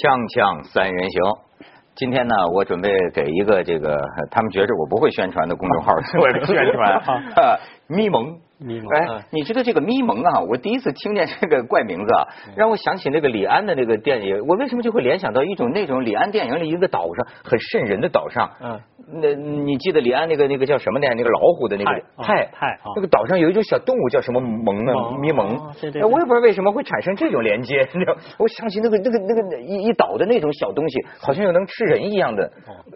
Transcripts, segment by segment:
锵锵三人行，今天呢，我准备给一个这个他们觉着我不会宣传的公众号做一个宣传，啊，咪蒙。咪蒙哎，你知道这个咪蒙啊？我第一次听见这个怪名字啊，让我想起那个李安的那个电影。我为什么就会联想到一种那种李安电影里一个岛上很瘆人的岛上？嗯，那你记得李安那个那个叫什么呢？那个老虎的那个泰泰啊那个岛上有一种小动物叫什么蒙啊？哦咪蒙我也不知道为什么会产生这种连接，你知道？我想起那个那个那个一一岛的那种小东西，好像又能吃人一样的。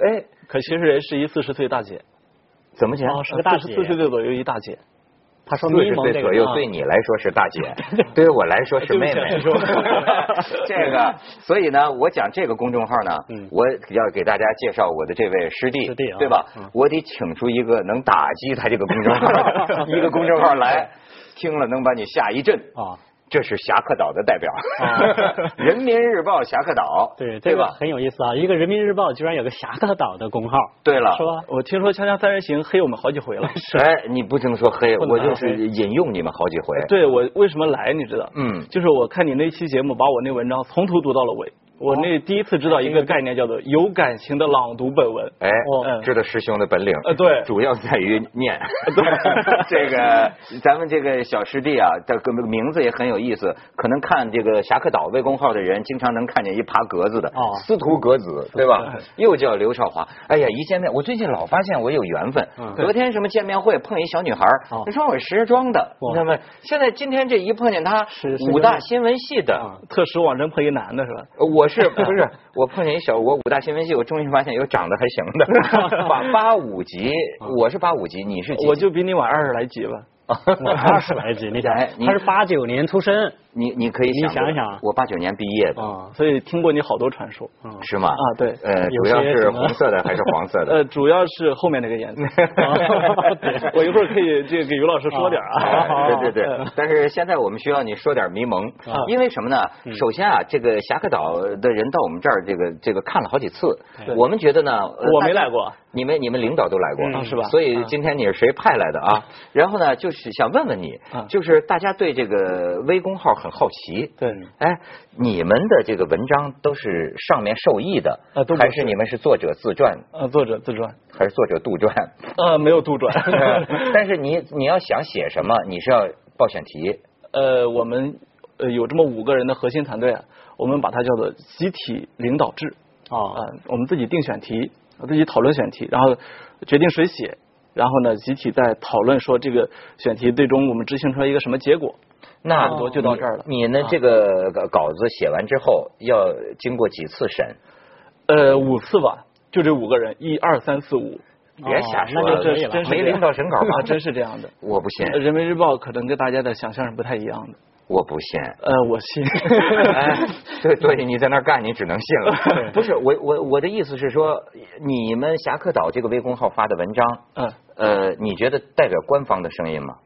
哎，可其实人是一四十岁大姐，怎么讲？哦是个大姐四十岁左右一大姐。他说四十岁左右，啊对你来说是大姐，对于我来说是妹妹。这个，所以呢，我讲这个公众号呢嗯，我要给大家介绍我的这位师弟师弟啊，对吧嗯？我得请出一个能打击他这个公众号，一个公众号来，听了能把你吓一震。啊，这是侠客岛的代表啊，人民日报侠客岛，对这个对吧？很有意思啊，一个人民日报居然有个侠客岛的公号，对了是，吧？我听说《锵锵三人行》黑我们好几回了。哎，你不听说黑，我就是引用你们好几回。对我为什么来，你知道？嗯就是我看你那期节目，把我那文章从头读到了尾。我那第一次知道一个概念，叫做有感情的朗读本文。哎哦，知道师兄的本领。呃对主要在于念。对 这个咱们这个小师弟啊，这个名字也很有意思。可能看这个侠客岛魏公号的人，经常能看见一爬格子的哦司徒格子，对吧？又叫刘少华。哎呀，一见面，我最近老发现我有缘分。嗯昨天什么见面会碰一小女孩哦，她说我是石庄的，哇你知道吗？现在今天这一碰见她是是，武大新闻系的。啊特使网真碰一男的是吧？我是不是我碰见一小我五大新闻系，我终于发现有长得还行的，八八五级，我是八五级，你是几？我就比你晚二十来级吧。我二十来级，你想哎，他是八九年出生你你可以你想想想啊我八九年毕业的，啊，所以听过你好多传说。嗯是吗？啊对呃，主要是红色的还是黄色的？呃，主要是后面那个颜色。对我一会儿可以这个给于老师说点啊。啊对对对，但是现在我们需要你说点迷蒙啊，因为什么呢？嗯首先啊，这个侠客岛的人到我们这儿，这个这个看了好几次对，我们觉得呢，呃我没来过你们你们领导都来过嗯是吧所以今天你是谁派来的啊？然后呢，就是想问问你啊，就是大家对这个微公号很好奇，对，哎，你们的这个文章都是上面受益的啊都，不还是是你们是作者自传，呃，作者自传。还是作者杜撰？呃，没有杜撰。但是你你要想写什么，你是要报选题。呃，我们呃有这么五个人的核心团队啊，我们把它叫做集体领导制啊、哦，我们自己定选题，自己讨论选题，然后决定谁写，然后呢集体在讨论说这个选题最终我们执行出来一个什么结果。那差不多就到这儿了你你呢？这个稿子写完之后要经过几次审？呃，五次吧，就这五个人，一二三四五，别瞎说了，可以了没领导审稿吗啊，？真是这样的。我不信呃，人民日报可能跟大家的想象是不太一样的。我不信。呃，我信。哎，对 对，你在那儿干，你只能信了。不是我我我的意思是说，你们侠客岛这个微公号发的文章，嗯，呃，你觉得代表官方的声音吗？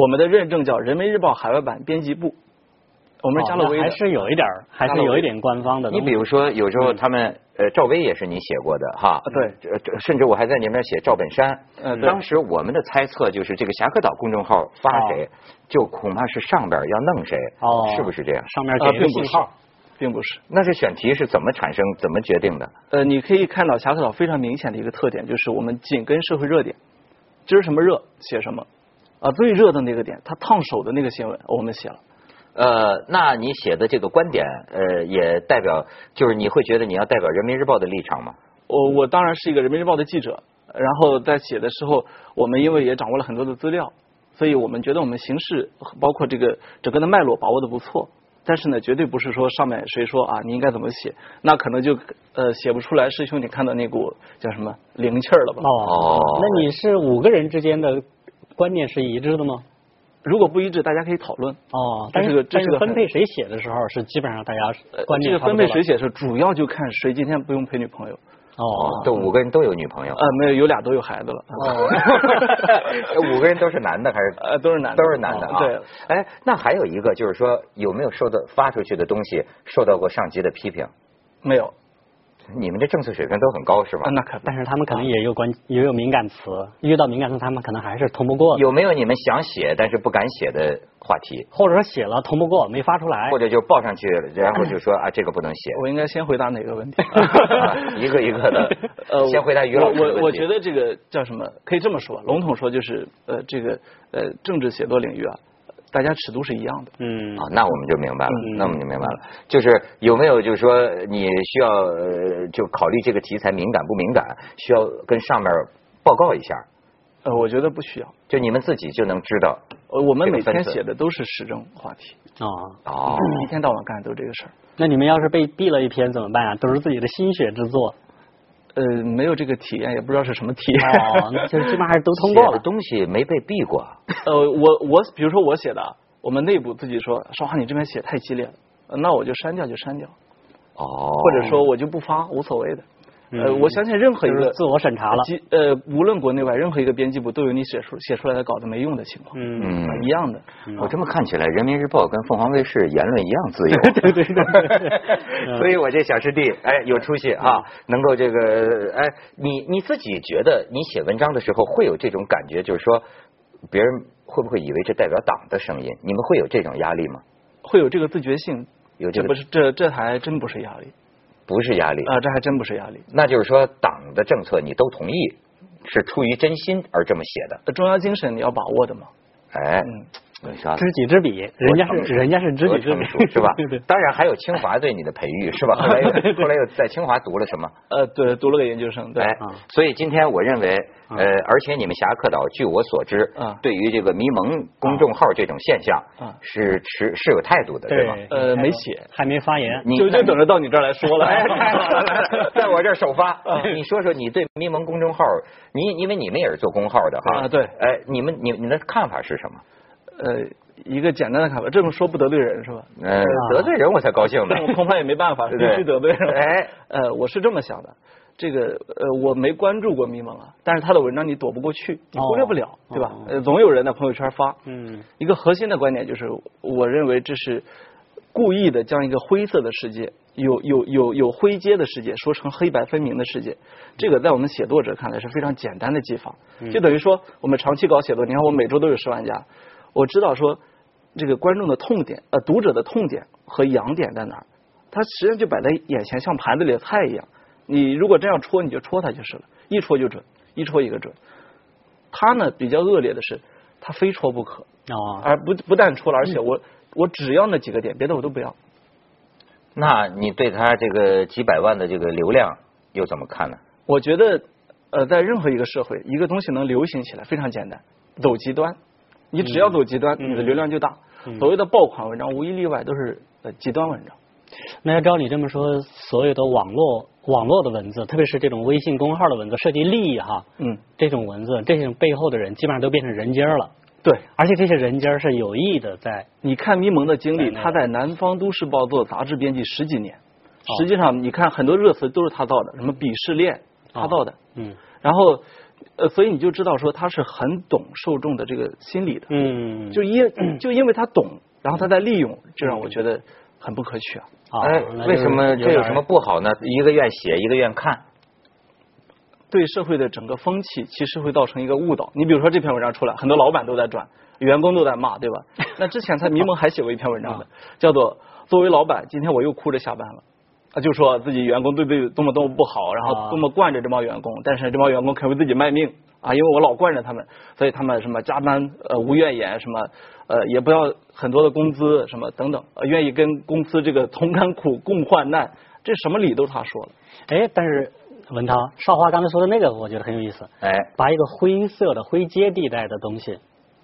我们的认证叫人民日报海外版编辑部，我们是加了微还是有一点，还是有一点官方的。你比如说，有时候他们呃，赵薇也是你写过的哈，对甚至我还在你们那写赵本山。当时我们的猜测就是，这个侠客岛公众号发谁，就恐怕是上边要弄谁，哦，是不是这样？啊，上面并不是个信号，，并不是。那这选题是怎么产生、怎么决定的？呃，你可以看到侠客岛非常明显的一个特点，就是我们紧跟社会热点，今儿什么热写什么，啊，最热的那个点，他烫手的那个新闻我们写了。呃，那你写的这个观点，呃，也代表就是你会觉得你要代表人民日报的立场吗？我我当然是一个人民日报的记者，然后在写的时候，我们因为也掌握了很多的资料，所以我们觉得我们形式包括这个整个的脉络把握的不错。但是呢，绝对不是说上面谁说啊你应该怎么写，那可能就呃写不出来师兄你看到那股叫什么灵气儿了吧？哦哦，那你是五个人之间的观念是一致的吗？如果不一致，大家可以讨论。哦，但这是个这但是分配谁写的时候是基本上大家呃观念这个分配谁写是主要就看谁今天不用陪女朋友。哦，这五个人都有女朋友呃，，没有，有俩都有孩子了。五个人都是男的还是？呃，都是男的，都是男的啊。对，哎，那还有一个就是说，有没有受到发出去的东西受到过上级的批评？没有。你们这政策水平都很高是吗啊，？那可不但是他们可能也有关也有敏感词，遇到敏感词他们可能还是通不过，有没有你们想写但是不敢写的话题？或者说写了通不过没发出来或。者就报上去，然后就说啊这个不能写，我应该先回答哪个问题？啊 一个一个的。呃，先回答于老我我觉得这个叫什么？可以这么说，笼统说就是呃，这个呃，政治写作领域啊，大家尺度是一样的。嗯啊，那我们就明白了，嗯那我们就明白了。就是有没有就是说你需要呃就考虑这个题材敏感不敏感，需要跟上面报告一下，呃，我觉得不需要。就你们自己就能知道。呃，我们每天写的都是时政话题，啊，哦，一天到晚干的都是这个事儿。那你们要是被毙了一篇怎么办啊？都是自己的心血之作。呃，没有这个体验，也不知道是什么体验。哦，那就基本上还是都通过的了。东西没被毙过。呃，我我比如说我写的，我们内部自己说，少华你这边写太激烈了，呃那我就删掉就删掉，哦，或者说我就不发，无所谓的。呃，嗯我相信任何一个就是自我审查了。基呃，无论国内外，任何一个编辑部都有你写出写出来的稿子没用的情况，嗯，一样的。我这么看起来，人民日报跟凤凰卫视言论一样自由。对对对对 所以我这小师弟，哎，有出息啊，能够这个，哎，你你自己觉得你写文章的时候会有这种感觉，就是说，别人会不会以为这代表党的声音？你们会有这种压力吗？会有这个自觉性，有这个这不是这这还真不是压力不是压力，啊，这还真不是压力。那就是说党的政策你都同意，是出于真心而这么写的。呃中央精神你要把握的嘛。哎，嗯，知己知彼，人家是人家是知己知彼，是吧 对对。当然还有清华对你的培育是吧？后来又 后来又在清华读了什么？呃，对，读了个研究生，对，所以今天我认为，呃，而且你们侠客岛，据我所知啊，对于这个迷蒙公众号这种现象啊，是持是有态度的，对吧？呃没写还没发言。你就就等着到你这儿来说了。哎，太好了，在我这儿首发。你说说你对迷蒙公众号，你因为你们也是做公号的哈，啊对哎，你们你你的看法是什么？呃，一个简单的看法，这么说不得罪人是吧？呃，得罪人我才高兴呢但。我恐怕也没办法，必须得罪人。哎，呃，我是这么想的，这个呃，我没关注过迷蒙啊，但是他的文章你躲不过去，你忽略不了，哦对吧哦？呃，总有人在朋友圈发。嗯一个核心的观点就是，我认为这是故意的将一个灰色的世界，有有有有灰阶的世界说成黑白分明的世界。这个在我们写作者看来是非常简单的技法，就等于说我们长期搞写作，你看我每周都有十万加，我知道说这个观众的痛点，呃，读者的痛点和痒点在哪儿，它实际上就摆在眼前，像盘子里的菜一样。你如果这样戳，你就戳它就是了，一戳就准，一戳一个准。他呢比较恶劣的是，他非戳不可。哦，而不不但戳了，而且我我只要那几个点，别的我都不要。那你对他这个几百万的这个流量又怎么看呢？我觉得，呃，在任何一个社会，一个东西能流行起来非常简单，走极端。你只要走极端，嗯你的流量就大。嗯所谓的爆款文章，无一例外都是呃极端文章。那要照你这么说，所有的网络网络的文字，特别是这种微信公号的文字，涉及利益哈，嗯，这种文字，这种背后的人基本上都变成人精儿了，对。而且这些人精儿是有意的在你看咪蒙的经历，他在南方都市报做杂志编辑十几年，哦实际上你看很多热词都是他造的，什么鄙视链，他造的。嗯然后，呃，所以你就知道说他是很懂受众的这个心理的。嗯，就因 就因为他懂，然后他在利用，这让我觉得很不可取啊。啊哎，为什么这有什么不好呢？一个愿写，一个愿看。对社会的整个风气，其实会造成一个误导。你比如说这篇文章出来，很多老板都在转，员工都在骂，对吧？那之前他迷蒙还写过一篇文章的，叫做“作为老板，今天我又哭着下班了”，啊，就说自己员工对自己多么多么不好，然后多么惯着这帮员工，但是这帮员工肯为自己卖命啊，因为我老惯着他们，所以他们什么加班呃无怨言，什么呃也不要很多的工资，什么等等，呃愿意跟公司这个同甘苦共患难，这什么理都是他说了。哎，但是文涛少华刚才说的那个，我觉得很有意思，哎，把一个灰色的灰阶地带的东西，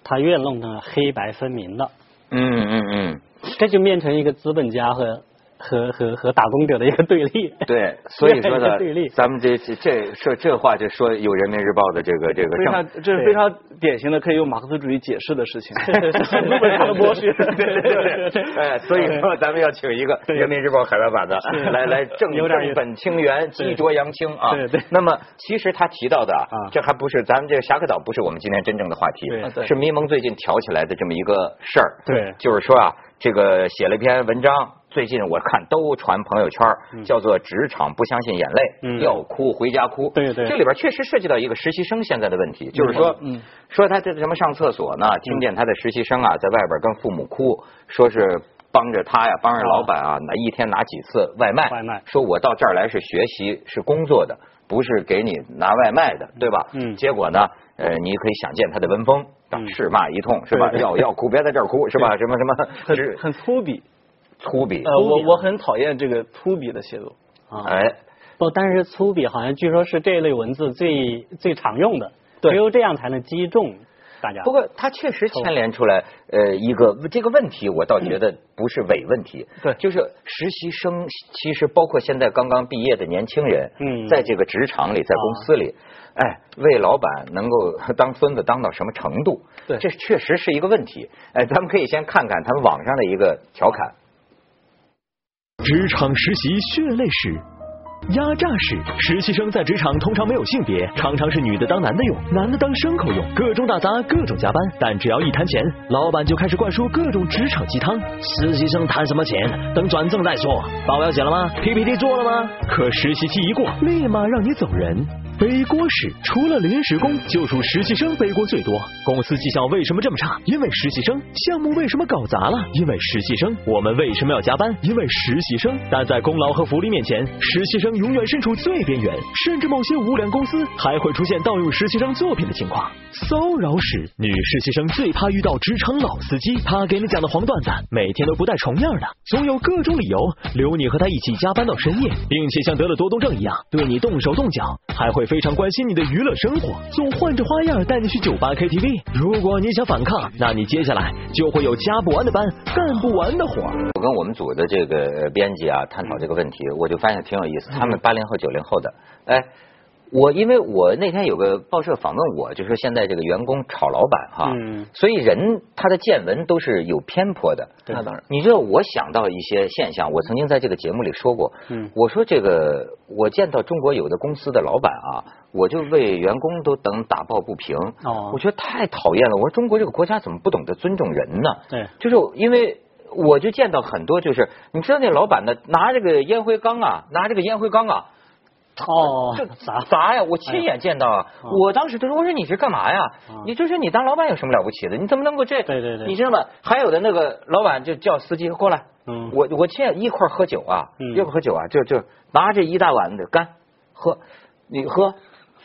他越弄成了黑白分明的，嗯嗯嗯，这就变成一个资本家和和和和打工者的一个对立。对，所以说呢 咱们这这这说这话就说有人民日报的这个这个正非常，这是非常典型的可以用马克思主义解释的事情，很多本上的剥削。对对对，哎，所以说咱们要请一个人民日报海外版的来来正本清源，激浊扬清啊。对对那么其实他提到的啊啊，这还不是咱们这个侠客岛不是我们今天真正的话题是迷蒙最近挑起来的这么一个事儿。对就是说啊，这个写了一篇文章，最近我看都传朋友圈，叫做“职场不相信眼泪，嗯。要哭回家哭”。对对。这里边确实涉及到一个实习生现在的问题，就是说，嗯。说他这什么上厕所呢，听见他的实习生啊在外边跟父母哭，说是帮着他呀，帮着老板啊，拿一天拿几次外卖，外卖。说我到这儿来是学习是工作的，不是给你拿外卖的，对吧？嗯。结果呢，呃，你可以想见他的文风，嗯。斥骂一通，是吧？要要哭，别在这儿哭，是吧？什么什么，很很粗鄙。粗鄙，呃，我我很讨厌这个粗鄙的写作。啊，哎，不，但是粗鄙好像据说是这一类文字最最常用的，对只有这样才能击中大家。不过它确实牵连出来呃一个这个问题，我倒觉得不是伪问题，对就是实习生，其实包括现在刚刚毕业的年轻人，嗯在这个职场里，在公司里，哎，为老板能够当孙子当到什么程度？对这确实是一个问题。哎，咱们可以先看看他们网上的一个调侃。职场实习血泪史。压榨式实习生在职场通常没有性别，常常是女的当男的用，男的当牲口用，各种打杂，各种加班。但只要一谈钱，老板就开始灌输各种职场鸡汤。实习生谈什么钱？等转正再说。报表写了吗？PPT 做了吗？可实习期一过，立马让你走人。背锅史除了临时工，就属实习生背锅最多。公司绩效为什么这么差？因为实习生。项目为什么搞砸了？因为实习生。我们为什么要加班？因为实习生。但在功劳和福利面前，实习生永远身处最边缘，甚至某些无良公司还会出现盗用实习生作品的情况。骚扰史，女实习生最怕遇到职场老司机，他给你讲的黄段子，每天都不带重样的，总有各种理由留你和他一起加班到深夜，并且像得了多动症一样对你动手动脚，还会非常关心你的娱乐生活，总换着花样带你去酒吧 KTV。如果你想反抗，那你接下来就会有加不完的班，干不完的活。我跟我们组的这个呃编辑啊探讨这个问题，我就发现挺有意思。他们八零后、九零后的，哎，我因为我那天有个报社访问我，就说现在这个员工炒老板哈，嗯所以人他的见闻都是有偏颇的。那当然，你知道我想到一些现象，我曾经在这个节目里说过，嗯我说这个我见到中国有的公司的老板啊，我就为员工都等打抱不平，哦我觉得太讨厌了。我说中国这个国家怎么不懂得尊重人呢？对就是因为我就见到很多，就是你知道那老板呢，拿这个烟灰缸啊，拿这个烟灰缸啊，哦就，砸 砸呀！我亲眼见到啊！哦我当时他说：“我说你是干嘛呀？哦你就是你当老板有什么了不起的？你怎么能够这？对对对你知道吗？还有的那个老板就叫司机过来，嗯我我亲眼一块喝酒啊，嗯一块喝酒啊，就就拿着一大碗的干喝，你喝。”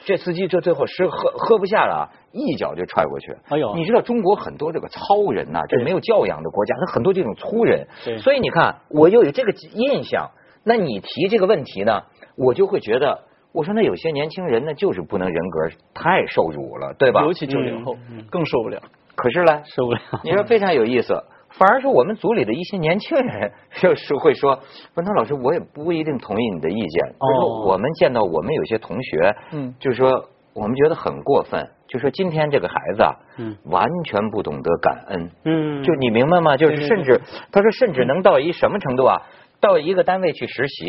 这司机这最后是喝喝不下了啊，一脚就踹过去。哎呦你知道中国很多这个糙人呐、这没有教养的国家，他很多这种粗人。对所以你看，我又有这个印象。那你提这个问题呢，我就会觉得，我说那有些年轻人呢，就是不能人格太受辱了，对吧？尤其九零后更受不了。可是呢，受不了。你说非常有意思，反而是我们组里的一些年轻人就是会说，文涛老师，我也不一定同意你的意见。哦就是说我们见到我们有些同学，嗯就是说我们觉得很过分，就说今天这个孩子啊，嗯完全不懂得感恩。嗯，就你明白吗？就是对对甚至他说，甚至能到一什么程度啊？到一个单位去实习，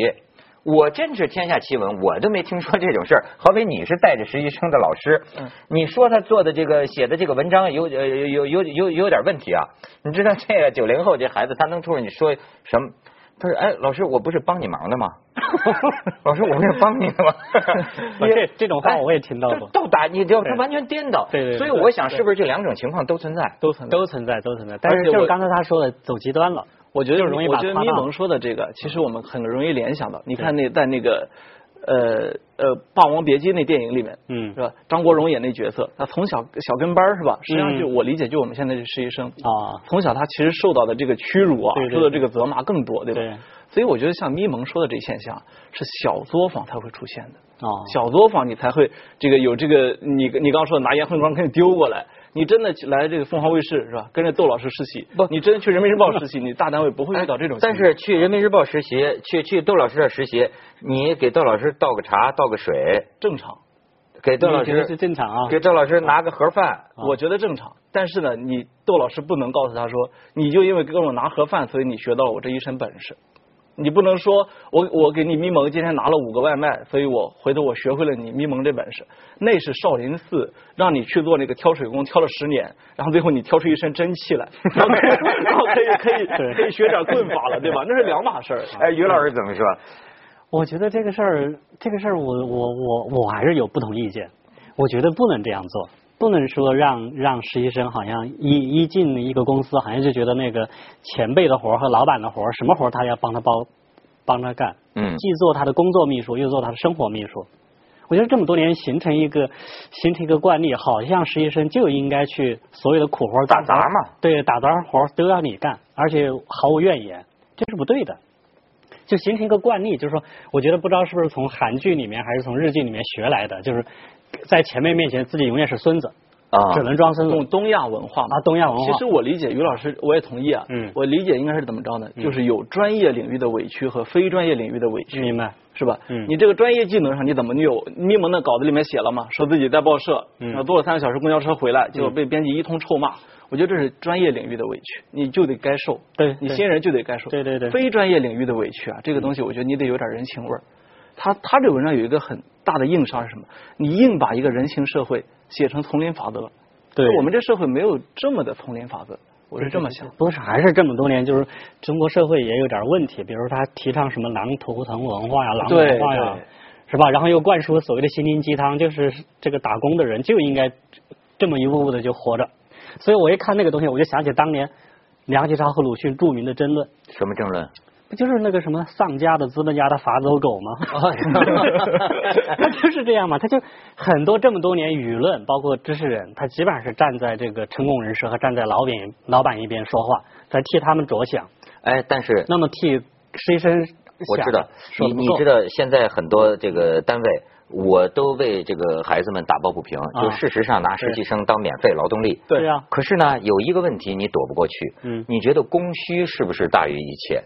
我真是天下奇闻，我都没听说这种事儿。好比你是带着实习生的老师，嗯你说他做的这个写的这个文章有呃有有有有点问题啊？你知道这个九零后这孩子，他能突然你说什么？他说：“哎，老师，我不是帮你忙的吗？老师，我不是帮你的吗？哦 这这种话我也听到过哎就倒打你，就他完全颠倒。对对对所以我想，是不是这两种情况都存在？都存在都存在，都存在。但是就是刚才他说的走极端了，我觉得就容易我觉得咪蒙说的这个，其实我们很容易联想到。你看那在那个呃呃《霸王别姬》那电影里面，嗯是吧？张国荣演那角色，他从小小跟班是吧？实际上就嗯我理解，就我们现在这实习生啊从小他其实受到的这个屈辱啊受到这个责骂更多，对吧？对所以我觉得像咪蒙说的这现象是小作坊才会出现的。哦，小作坊你才会这个有这个你你刚刚说的拿烟灰缸给你丢过来，你真的来这个凤凰卫视是吧？跟着窦老师实习，不你真的去人民日报实习，你大单位不会遇到这种情况。但是去人民日报实习，去去窦老师这儿实习，你给窦老师倒个茶，倒个水，正常，给窦老师是师正常啊？给窦老师拿个盒饭。啊我觉得正常。但是呢，你窦老师不能告诉他说，你就因为给我拿盒饭，所以你学到了我这一身本事。你不能说我我给你咪蒙今天拿了五个外卖，所以我回头我学会了你咪蒙这本事。那是少林寺让你去做那个挑水工，挑了十年，然后最后你挑出一身真气来，然后可以然后可以可以可以学点棍法了，对吧？那是两码事儿。哎，于老师怎么说？我觉得这个事儿，这个事儿，我我我我还是有不同意见。我觉得不能这样做，不能说让让实习生好像一一进一个公司，好像就觉得那个前辈的活和老板的活，什么活他要帮他包帮他干，嗯既做他的工作秘书，又做他的生活秘书。我觉得这么多年形成一个形成一个惯例，好像实习生就应该去所有的苦活打杂嘛，对，打杂活都要你干，而且毫无怨言，这是不对的。就形成一个惯例，就是说，我觉得不知道是不是从韩剧里面还是从日剧里面学来的，就是在前辈面前自己永远是孙子，啊只能装孙子用东亚文化嘛啊，东亚文化。其实我理解于老师，我也同意啊。嗯我理解应该是怎么着呢？就是有专业领域的委屈和非专业领域的委屈。明白？是吧？嗯你这个专业技能上你怎么你有咪蒙的稿子里面写了嘛？说自己在报社，嗯坐了三个小时公交车回来，结果被编辑一通臭骂。我觉得这是专业领域的委屈，你就得该受。对对你新人就得该受。对对对非专业领域的委屈啊，这个东西我觉得你得有点人情味儿。他他这文章有一个很大的硬伤是什么？你硬把一个人情社会写成丛林法则。对我们这社会没有这么的丛林法则，我是这么想。不是，还是这么多年，就是中国社会也有点问题，比如他提倡什么狼图腾文化呀、狼对文化呀，是吧？然后又灌输所谓的心灵鸡汤，就是这个打工的人就应该这么一步步的就活着。所以我一看那个东西，我就想起当年梁启超和鲁迅著名的争论，什么争论？不就是那个什么丧家的资本家的法走狗吗？他就是这样嘛，他就很多这么多年舆论，包括知识人，他基本上是站在这个成功人士和站在老板老板一边说话，在替他们着想。哎，但是那么替实习生我知道，你你知道现在很多这个单位，我都为这个孩子们打抱不平，啊就事实上拿实习生当免费劳动力。对呀，可是呢，有一个问题你躲不过去，嗯你觉得供需是不是大于一切？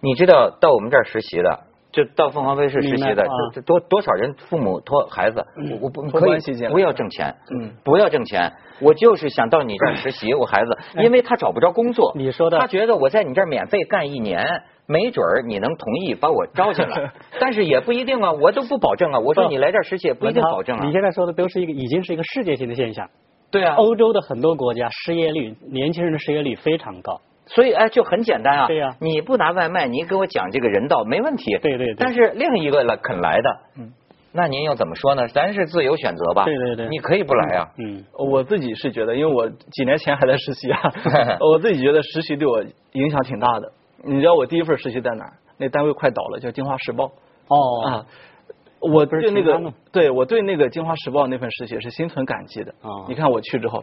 你知道到我们这儿实习的，就到凤凰卫视实习的，这这多多少人父母托孩子，我我不可以不要挣钱，嗯，不要挣钱，我就是想到你这儿实习，我孩子，因为他找不着工作，你说的他觉得我在你这儿免费干一年。没准儿你能同意把我招进来，但是也不一定啊，我都不保证啊。我说你来这儿实习也不一定保证啊你。现在说的都是一个已经是一个世界性的现象。对啊，欧洲的很多国家失业率，年轻人的失业率非常高。所以哎，就很简单啊。对呀你不拿外卖，你给我讲这个人道没问题。对对对但是另一个来肯来的，嗯，那您又怎么说呢？咱是自由选择吧。对对对你可以不来啊。嗯，我自己是觉得，因为我几年前还在实习啊，我自己觉得实习对我影响挺大的。你知道我第一份实习在哪儿？那单位快倒了，叫《京华时报》哦，啊。我对那个对我对那个《京华时报》那份实习是心存感激的。哦你看我去之后，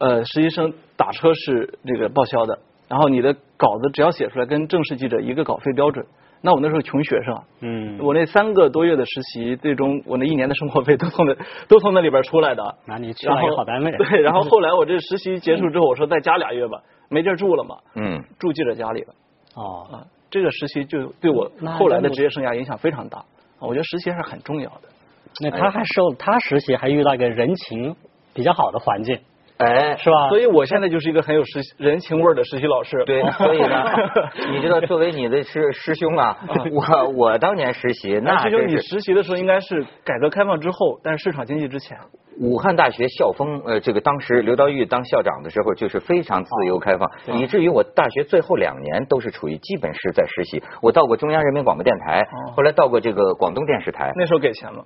呃，实习生打车是这个报销的，然后你的稿子只要写出来跟正式记者一个稿费标准。那我那时候穷学生啊，嗯，我那三个多月的实习，最终我那一年的生活费都从那 都从那里边出来的。那你去了一个好单位。对，然后后来我这实习结束之后，我说再加俩月吧，没地儿住了嘛，嗯，住记者家里了哦，啊。这个实习就对我后来的职业生涯影响非常大啊。我觉得实习还是很重要的。那他还受他实习还遇到一个人情比较好的环境，哎，是吧？所以我现在就是一个很有实人情味儿的实习老师。对，所以呢，你知道，作为你的师师兄啊，我我当年实习那师兄，你实习的时候应该是改革开放之后，但是市场经济之前。武汉大学校风，呃，这个当时刘道玉当校长的时候，就是非常自由开放，以至于我大学最后两年都是处于基本是在实习。我到过中央人民广播电台，哦后来到过这个广东电视台，那时候给钱吗？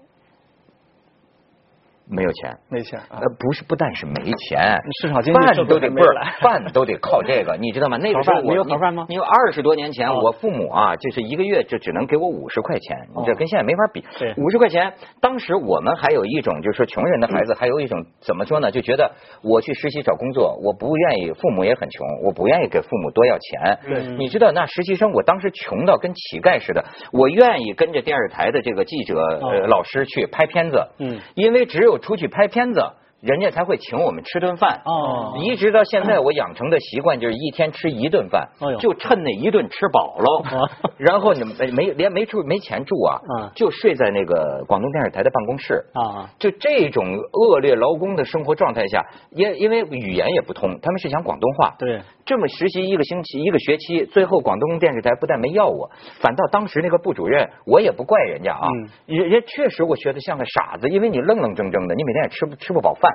没有钱。没钱啊呃，。不是，不但是没钱，市场经济饭都得不是还没来饭都得靠这个，你知道吗？那个时候盒饭没有我盒饭吗你有二十多年前，哦我父母啊，就是一个月就只能给我五十块钱，你这哦跟现在没法比对。五十块钱，当时我们还有一种就是说穷人的孩子，还有一种怎么说呢？就觉得我去实习找工作，我不愿意，父母也很穷，我不愿意给父母多要钱。对你知道那实习生，我当时穷到跟乞丐似的，我愿意跟着电视台的这个记者呃哦老师去拍片子。嗯因为只有出去拍片子，人家才会请我们吃顿饭。哦。一直到现在，我养成的习惯就是一天吃一顿饭就趁那一顿吃饱哦。了，然后你没没连没住没钱住啊嗯，就睡在那个广东电视台的办公室。啊，就这种恶劣劳工的生活状态下，因因为语言也不通，他们是讲广东话。对，这么实习一个星期一个学期，最后广东电视台不但没要我，反倒当时那个部主任，我也不怪人家啊，嗯。人人确实我学的像个傻子，因为你愣愣怔怔的，你每天也吃不吃不饱饭，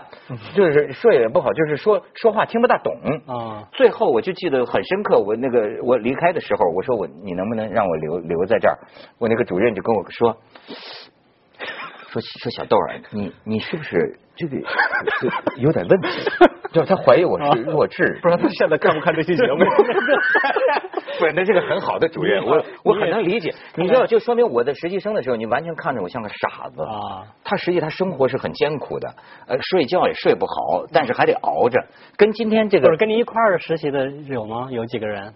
就是说也不好，就是说说话听不大懂。啊，最后我就记得很深刻，我那个我离开的时候，我说我你能不能让我留留在这儿？我那个主任就跟我说。说说小豆儿，你你是不是这个有点问题？就是他怀疑我是弱智，不知道他现在看不看这期节目？不是，那是个很好的主任，我我很能理解。你知道，就说明我在实习生的时候，你完全看着我像个傻子啊。他实际他生活是很艰苦的，呃，睡觉也睡不好，但是还得熬着。跟今天这个不是跟你一块儿实习的有吗？有几个人？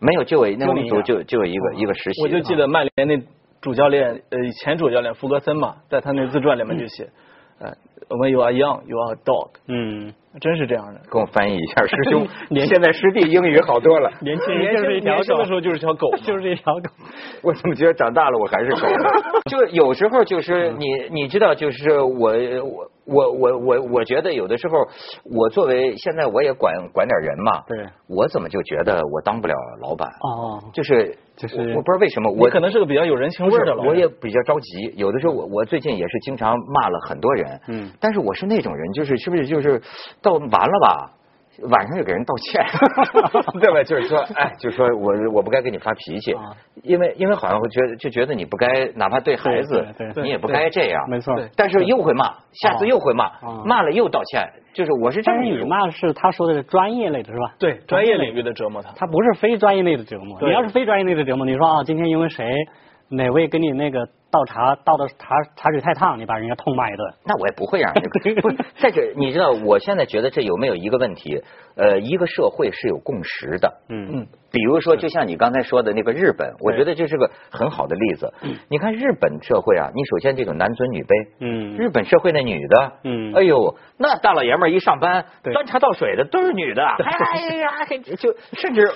没有，就我那组就就有一个一个实习。我就记得曼联那主教练，呃，前主教练弗格森嘛，在他那自传里面就写，呃，When you are young, you are a dog，嗯，真是这样的。跟我翻译一下，师兄。您现在师弟英语好多了。年轻人就是一条狗年轻的时候就是条狗，就是一条狗。我怎么觉得长大了我还是狗？就有时候就是你你知道，就是我我我我我我觉得有的时候，我作为现在我也管管点人嘛，对，我怎么就觉得我当不了老板？哦，就是就是我我不知道为什么我可能是个比较有人情味的老我。也比较着急，有的时候我我最近也是经常骂了很多人，嗯但是我是那种人，就是是不是就是到完了吧，晚上就给人道歉，对吧？就是说，哎，就说我我不该跟你发脾气啊，因为因为好像会觉得就觉得你不该，哪怕对孩子对对，你也不该这样，没错。但是又会骂，下次又会骂啊，骂了又道歉，就是我是这但是你么一种。骂的是他说的是专业类的是吧？对专业领域的折磨他。他不是非专业类的折磨。你要是非专业类的折磨，你说啊，今天因为谁哪位跟你那个倒茶倒的茶茶水太烫，你把人家痛骂一顿。那我也不会让人家 不是。再者，你知道，我现在觉得这有没有一个问题？呃，一个社会是有共识的。嗯嗯，比如说，就像你刚才说的那个日本，我觉得这是个很好的例子。你看日本社会啊，你首先这种男尊女卑，嗯日本社会那女的，嗯哎呦，那大老爷们儿一上班，端茶倒水的都是女的，哎呀，就甚至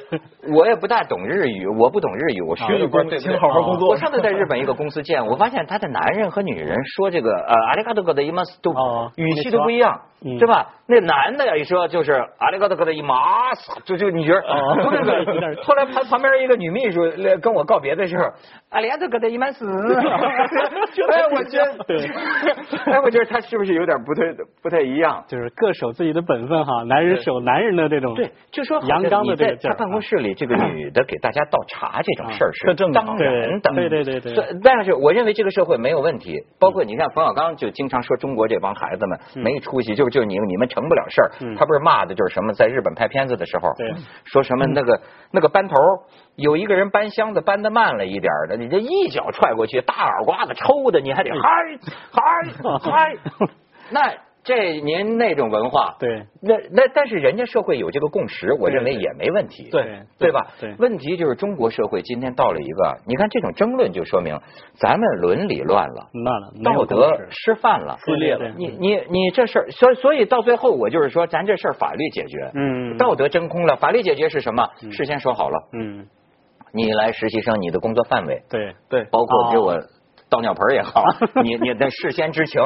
我也不大懂日语，我不懂日语，我学的不对不对请好好工作我上次在日本一个公司见，我发现他的男人和女人说这个呃阿里嘎多格的伊玛斯都哦语气都不一样嗯，对吧？那男的一说就是阿里嘎多嘎的伊玛斯，就就你觉得哦。不是 有点后来旁旁边一个女秘书来跟我告别的时候，阿里嘎多嘎的伊玛斯，哎，我觉得对，哎，我觉得他是不是有点不太不太一样？就是各守自己的本分哈，男人守男人的这种。对，就说好阳刚的在这个劲他办公室里，这个女的给大家倒茶这种事儿是当然的，对对对对对但是我认为这个社会没有问题，包括你看冯小刚就经常说中国这帮孩子们没出息，就就你你们成不了事儿。嗯。他不是骂的就是什么，在日本拍片子的时候，说什么那个那个班头有一个人搬箱子搬的慢了一点儿的，你这一脚踹过去，大耳刮子抽的，你还得嗨嗨嗨，那这您那种文化，对。那那但是人家社会有这个共识，我认为也没问题，对对吧？对。问题就是中国社会今天到了一个，你看这种争论就说明咱们伦理乱了。乱了，道德失范了，撕裂了你你你这事儿，所以所以到最后，我就是说，咱这事儿法律解决，嗯。道德真空了。法律解决是什么？事先说好了，嗯，你来实习生，你的工作范围，对对，包括给我哦倒尿盆也好，你你得事先知情，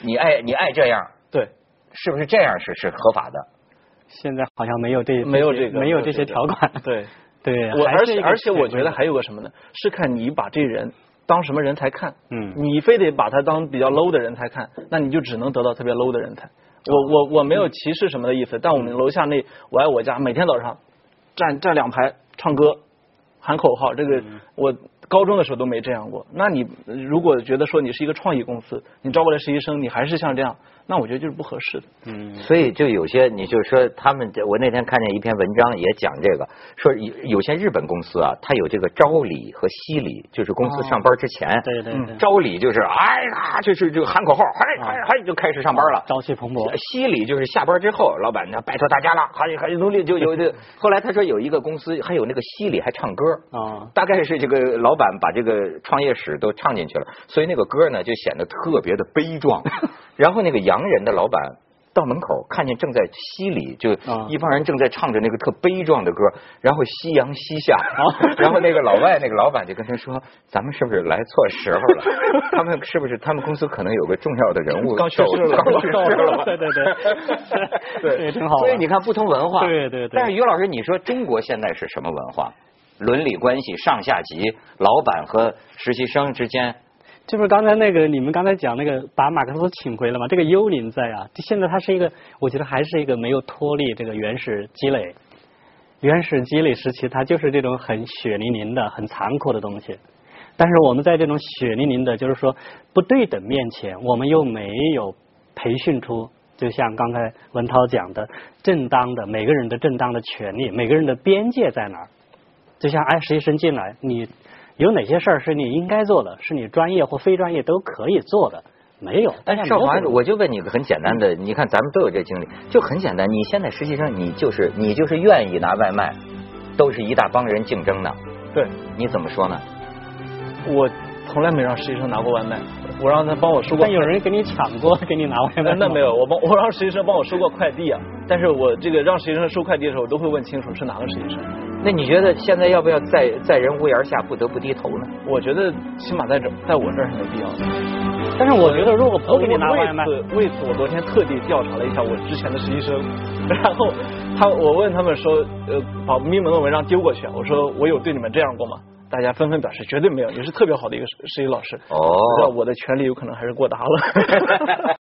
你爱你爱这样，对，是不是这样是是合法的？现在好像没有这没有这个没有这些条款。对，对，我而且而且我觉得还有个什么呢？是看你把这人当什么人才看。嗯你非得把他当比较 low 的人才看，那你就只能得到特别 low 的人才。我我我没有歧视什么的意思，但我们楼下那我爱我家每天早上站站两排唱歌喊口号，这个我高中的时候都没这样过。那你呃如果觉得说你是一个创意公司，你招过来实习生，你还是像这样，那我觉得就是不合适的。嗯所以就有些，你就说他们这，我那天看见一篇文章也讲这个，说有有些日本公司啊，它有这个朝礼和夕礼，就是公司上班之前，哦对对对嗯朝礼就是哎呀，就是就喊口号，嗨嗨嗨就开始上班了。朝气蓬勃。夕礼就是下班之后，老板呢拜托大家了，还还努力就有这。后来他说有一个公司还有那个夕礼还唱歌啊大概是这个老板把这个创业史都唱进去了，所以那个歌呢就显得特别的悲壮。然后那个洋人的老板到门口看见正在西里，就啊一帮人正在唱着那个特悲壮的歌，然后夕阳西下，然后那个老外那个老板就跟他说：“咱们是不是来错时候了？他们是不是他们公司可能有个重要的人物刚去世了刚去世了？”对对对，对也挺好所以你看不同文化，对对对但是于老师，你说中国现在是什么文化？伦理关系、上下级、老板和实习生之间，就是刚才那个你们刚才讲那个把马克思请回了嘛，这个幽灵在啊，现在它是一个，我觉得还是一个没有脱离这个原始积累，原始积累时期它就是这种很血淋淋的、很残酷的东西。但是我们在这种血淋淋的，就是说不对等面前，我们又没有培训出，就像刚才文涛讲的，正当的每个人的正当的权利，每个人的边界在哪儿？就像哎，实习生进来，你有哪些事儿是你应该做的，是你专业或非专业都可以做的？没有。但是少华我就问你个很简单的，你看咱们都有这经历，就很简单。你现在实习生，你就是你就是愿意拿外卖，都是一大帮人竞争的，对，你怎么说呢？我从来没让实习生拿过外卖，我让他帮我收过但。有人给你抢过，给你拿外卖那没有，我帮我让实习生帮我收过快递啊。但是我这个让实习生收快递的时候，我都会问清楚是哪个实习生。那你觉得现在要不要在在人屋檐下不得不低头呢？我觉得起码在这在我这儿是没必要的。但是我觉得如果不给你拿外卖，为此，我昨天特地调查了一下我之前的实习生，然后他我问他们说，呃，把秘门的文章丢过去，我说我有对你们这样过吗？大家纷纷表示绝对没有，你是特别好的一个实实习老师。哦那我的权利有可能还是过大了。